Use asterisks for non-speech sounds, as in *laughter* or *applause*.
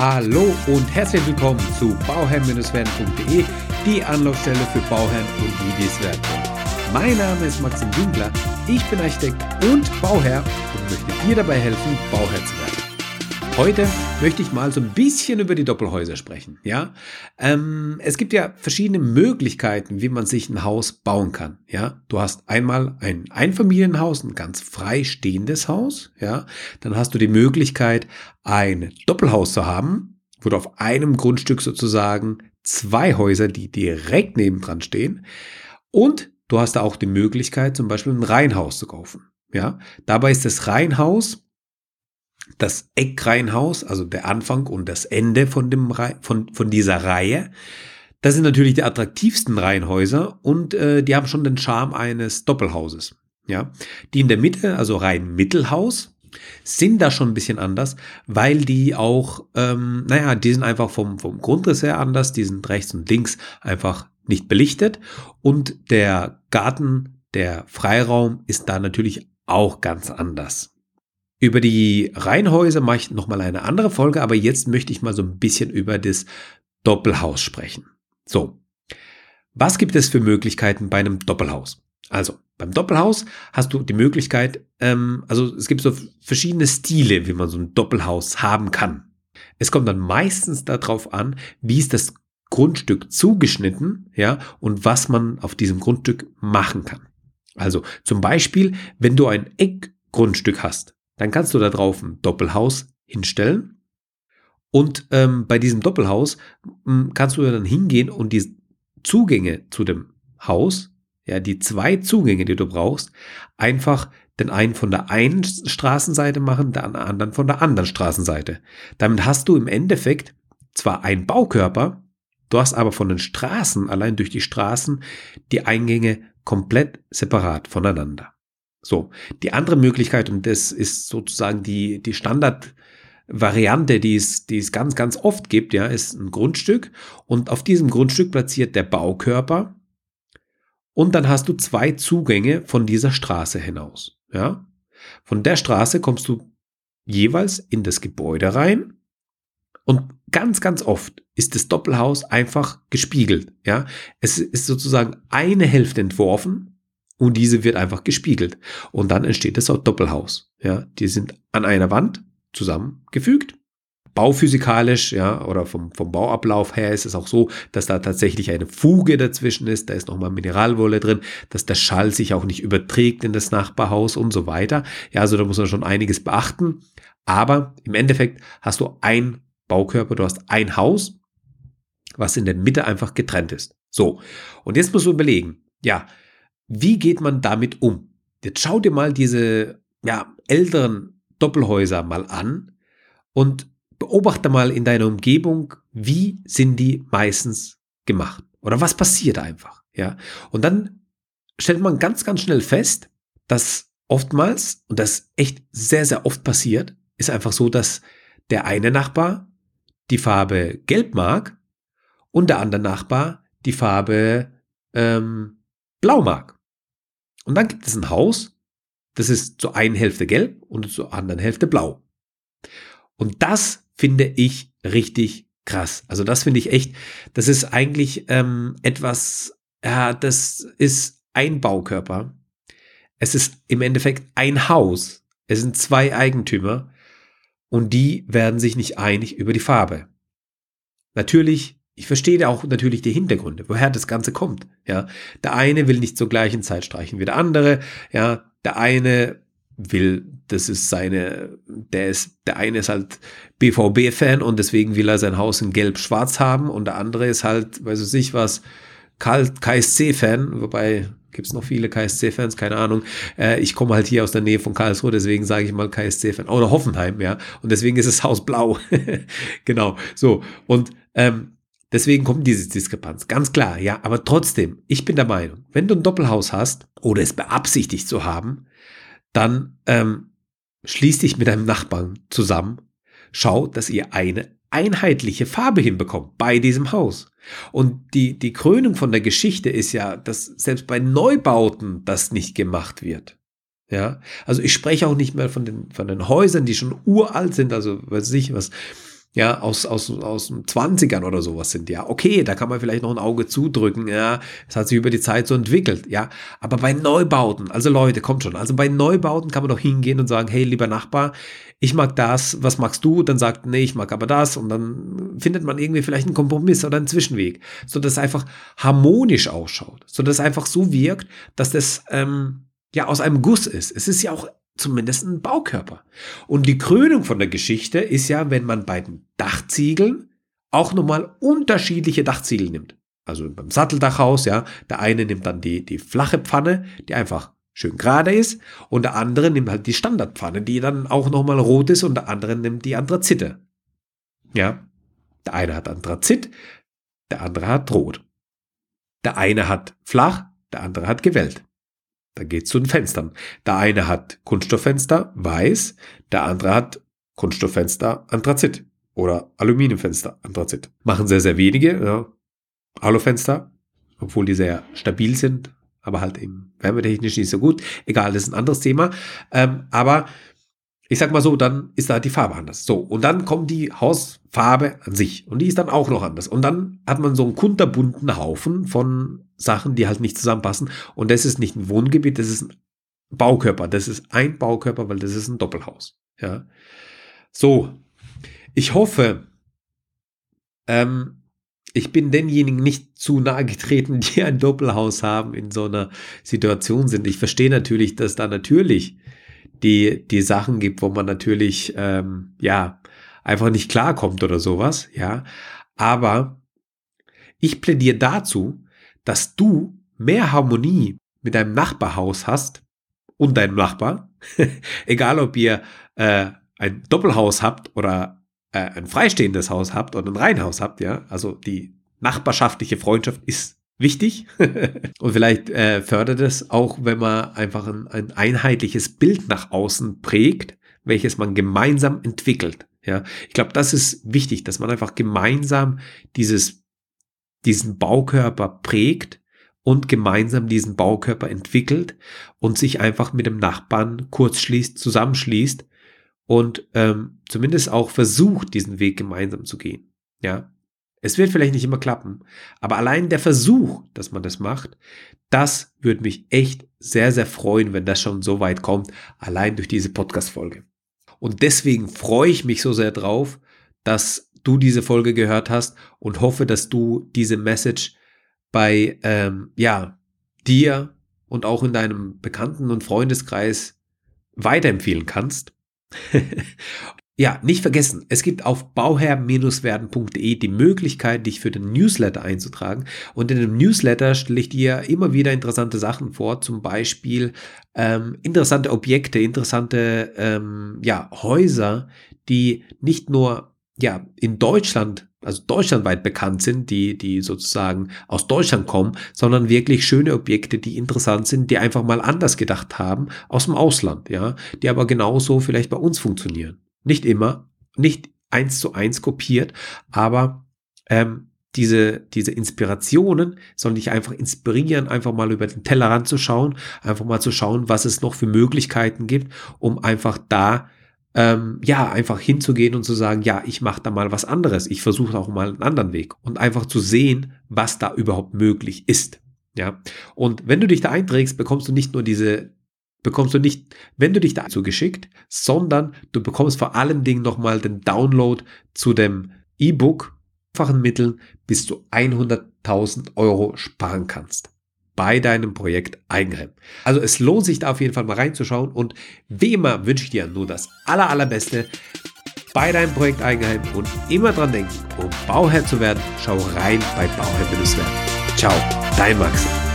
Hallo und herzlich willkommen zu bauherrn-werden.de, die Anlaufstelle für Bauherren und die, die. Mein Name ist Maxim Winkler, ich bin Architekt und Bauherr und möchte dir dabei helfen, Bauherr zu werden. Heute möchte ich mal so ein bisschen über die Doppelhäuser sprechen. Ja, ähm, es gibt ja verschiedene Möglichkeiten, wie man sich ein Haus bauen kann. Ja, du hast einmal ein Einfamilienhaus, ein ganz freistehendes Haus. Ja, dann hast du die Möglichkeit, ein Doppelhaus zu haben, wo du auf einem Grundstück sozusagen zwei Häuser, die direkt nebendran stehen. Und du hast da auch die Möglichkeit, zum Beispiel ein Reihenhaus zu kaufen. Ja, dabei ist das Reihenhaus das Eckreihenhaus, also der Anfang und das Ende von, dem, von, von dieser Reihe. Das sind natürlich die attraktivsten Reihenhäuser und äh, die haben schon den Charme eines Doppelhauses. Ja, die in der Mitte, also rein Mittelhaus, sind da schon ein bisschen anders, weil die auch, ähm, naja, die sind einfach vom, vom Grundriss her anders, die sind rechts und links einfach nicht belichtet und der Garten, der Freiraum ist da natürlich auch ganz anders. Über die Reihenhäuser mache ich nochmal eine andere Folge, aber jetzt möchte ich mal so ein bisschen über das Doppelhaus sprechen. So, was gibt es für Möglichkeiten bei einem Doppelhaus? Also, beim Doppelhaus hast du die Möglichkeit, ähm, also es gibt so verschiedene Stile, wie man so ein Doppelhaus haben kann. Es kommt dann meistens darauf an, wie ist das Grundstück zugeschnitten, ja, und was man auf diesem Grundstück machen kann. Also zum Beispiel, wenn du ein Eckgrundstück hast, dann kannst du da drauf ein Doppelhaus hinstellen. Und ähm, bei diesem Doppelhaus ähm, kannst du dann hingehen und die Zugänge zu dem Haus, ja, die zwei Zugänge, die du brauchst, einfach den einen von der einen Straßenseite machen, den anderen von der anderen Straßenseite. Damit hast du im Endeffekt zwar einen Baukörper, du hast aber von den Straßen, allein durch die Straßen, die Eingänge komplett separat voneinander. So, die andere Möglichkeit, und das ist sozusagen die, die Standardvariante, die es, die es ganz, ganz oft gibt, ja, ist ein Grundstück und auf diesem Grundstück platziert der Baukörper und dann hast du zwei Zugänge von dieser Straße hinaus, ja. Von der Straße kommst du jeweils in das Gebäude rein und ganz, ganz oft ist das Doppelhaus einfach gespiegelt, ja. Es ist sozusagen eine Hälfte entworfen und diese wird einfach gespiegelt. Und dann entsteht das Doppelhaus. Ja, die sind an einer Wand zusammengefügt. Bauphysikalisch, ja, oder vom, vom Bauablauf her ist es auch so, dass da tatsächlich eine Fuge dazwischen ist, da ist nochmal Mineralwolle drin, dass der Schall sich auch nicht überträgt in das Nachbarhaus und so weiter. Ja, also da muss man schon einiges beachten. Aber im Endeffekt hast du ein Baukörper, du hast ein Haus, was in der Mitte einfach getrennt ist. So. Und jetzt musst du überlegen, ja, wie geht man damit um? Jetzt schau dir mal diese ja, älteren Doppelhäuser mal an und beobachte mal in deiner Umgebung, wie sind die meistens gemacht? Oder was passiert einfach? Ja. Und dann stellt man ganz, ganz schnell fest, dass oftmals, und das echt sehr, sehr oft passiert, ist einfach so, dass der eine Nachbar die Farbe gelb mag und der andere Nachbar die Farbe ähm, blau mag. Und dann gibt es ein Haus, das ist zur einen Hälfte gelb und zur anderen Hälfte blau. Und das finde ich richtig krass. Also das finde ich echt, das ist eigentlich ähm, etwas, ja, das ist ein Baukörper. Es ist im Endeffekt ein Haus. Es sind zwei Eigentümer und die werden sich nicht einig über die Farbe. Natürlich ich verstehe auch natürlich die Hintergründe, woher das Ganze kommt. Ja, der eine will nicht zur gleichen Zeit streichen wie der andere. Ja, der eine will, das ist seine, der ist, der eine ist halt BVB-Fan und deswegen will er sein Haus in Gelb-Schwarz haben und der andere ist halt, weiß ich nicht was, KSC-Fan, wobei gibt's noch viele KSC-Fans, keine Ahnung. Äh, ich komme halt hier aus der Nähe von Karlsruhe, deswegen sage ich mal KSC-Fan. Oder Hoffenheim, ja. Und deswegen ist das Haus blau. *laughs* genau. So. Und ähm, Deswegen kommt diese Diskrepanz. Ganz klar, ja. Aber trotzdem, ich bin der Meinung, wenn du ein Doppelhaus hast oder es beabsichtigt zu haben, dann ähm, schließ dich mit deinem Nachbarn zusammen. Schau, dass ihr eine einheitliche Farbe hinbekommt bei diesem Haus. Und die, die Krönung von der Geschichte ist ja, dass selbst bei Neubauten das nicht gemacht wird. Ja, also ich spreche auch nicht mehr von den, von den Häusern, die schon uralt sind, also weiß ich was, ja, aus, aus, aus den 20ern oder sowas sind, ja, okay, da kann man vielleicht noch ein Auge zudrücken, ja, es hat sich über die Zeit so entwickelt, ja, aber bei Neubauten, also Leute, kommt schon, also bei Neubauten kann man doch hingehen und sagen, hey, lieber Nachbar, ich mag das, was magst du? Dann sagt, nee, ich mag aber das. Und dann findet man irgendwie vielleicht einen Kompromiss oder einen Zwischenweg, so dass es einfach harmonisch ausschaut, so dass es einfach so wirkt, dass das, ähm, ja, aus einem Guss ist. Es ist ja auch zumindest ein Baukörper. Und die Krönung von der Geschichte ist ja, wenn man bei den Dachziegeln auch nochmal unterschiedliche Dachziegel nimmt. Also beim Satteldachhaus, ja, der eine nimmt dann die, die flache Pfanne, die einfach schön gerade ist, und der andere nimmt halt die Standardpfanne, die dann auch nochmal rot ist, und der andere nimmt die Anthrazite. Ja, der eine hat Anthrazit, der andere hat rot. Der eine hat flach, der andere hat gewellt. Da geht es zu den Fenstern. Der eine hat Kunststofffenster, weiß, der andere hat Kunststofffenster, Anthrazit oder Aluminiumfenster, Anthrazit. Machen sehr, sehr wenige, ja. Alufenster, obwohl die sehr stabil sind, aber halt eben wärmetechnisch nicht so gut. Egal, das ist ein anderes Thema. Ähm, aber ich sag mal so, dann ist da die Farbe anders. So, und dann kommt die Hausfarbe an sich und die ist dann auch noch anders. Und dann hat man so einen kunterbunten Haufen von Sachen, die halt nicht zusammenpassen. Und das ist nicht ein Wohngebiet, das ist ein Baukörper. Das ist ein Baukörper, weil das ist ein Doppelhaus. Ja. So, ich hoffe, ähm, ich bin denjenigen nicht zu nahe getreten, *laughs* die ein Doppelhaus haben, in so einer Situation sind. Ich verstehe natürlich, dass da natürlich die, die Sachen gibt, wo man natürlich, ähm, ja, einfach nicht klarkommt oder sowas, ja. Aber ich plädiere dazu, dass du mehr Harmonie mit deinem Nachbarhaus hast und deinem Nachbar, *laughs* egal ob ihr äh, ein Doppelhaus habt oder äh, ein freistehendes Haus habt oder ein Reihenhaus habt, ja, also die nachbarschaftliche Freundschaft ist wichtig *laughs* und vielleicht äh, fördert es auch, wenn man einfach ein, ein einheitliches Bild nach außen prägt, welches man gemeinsam entwickelt. Ja, ich glaube, das ist wichtig, dass man einfach gemeinsam dieses, diesen Baukörper prägt und gemeinsam diesen Baukörper entwickelt und sich einfach mit dem Nachbarn kurz schließt, zusammenschließt und ähm, zumindest auch versucht, diesen Weg gemeinsam zu gehen. Ja, es wird vielleicht nicht immer klappen, aber allein der Versuch, dass man das macht, das würde mich echt sehr, sehr freuen, wenn das schon so weit kommt, allein durch diese Podcast-Folge. Und deswegen freue ich mich so sehr drauf, dass du diese Folge gehört hast und hoffe, dass du diese Message bei, ähm, ja, dir und auch in deinem Bekannten- und Freundeskreis weiterempfehlen kannst. *laughs* Ja, nicht vergessen, es gibt auf bauherr-werden.de die Möglichkeit, dich für den Newsletter einzutragen. Und in dem Newsletter stelle ich dir immer wieder interessante Sachen vor, zum Beispiel ähm, interessante Objekte, interessante ähm, ja, Häuser, die nicht nur ja, in Deutschland, also deutschlandweit bekannt sind, die, die sozusagen aus Deutschland kommen, sondern wirklich schöne Objekte, die interessant sind, die einfach mal anders gedacht haben aus dem Ausland, ja, die aber genauso vielleicht bei uns funktionieren. Nicht immer, nicht eins zu eins kopiert, aber ähm, diese, diese Inspirationen sollen dich einfach inspirieren, einfach mal über den Tellerrand zu schauen, einfach mal zu schauen, was es noch für Möglichkeiten gibt, um einfach da ähm, ja, einfach hinzugehen und zu sagen, ja, ich mache da mal was anderes, ich versuche auch mal einen anderen Weg. Und einfach zu sehen, was da überhaupt möglich ist. Ja, und wenn du dich da einträgst, bekommst du nicht nur diese bekommst du nicht, wenn du dich dazu geschickt, sondern du bekommst vor allen Dingen nochmal den Download zu dem E-Book, einfachen Mitteln, bis du 100.000 Euro sparen kannst bei deinem Projekt Eigenheim. Also es lohnt sich da auf jeden Fall mal reinzuschauen und wie immer wünsche ich dir nur das aller, allerbeste bei deinem Projekt Eigenheim und immer dran denken, um Bauherr zu werden, schau rein bei Bauherr-werden. Ciao, dein Max.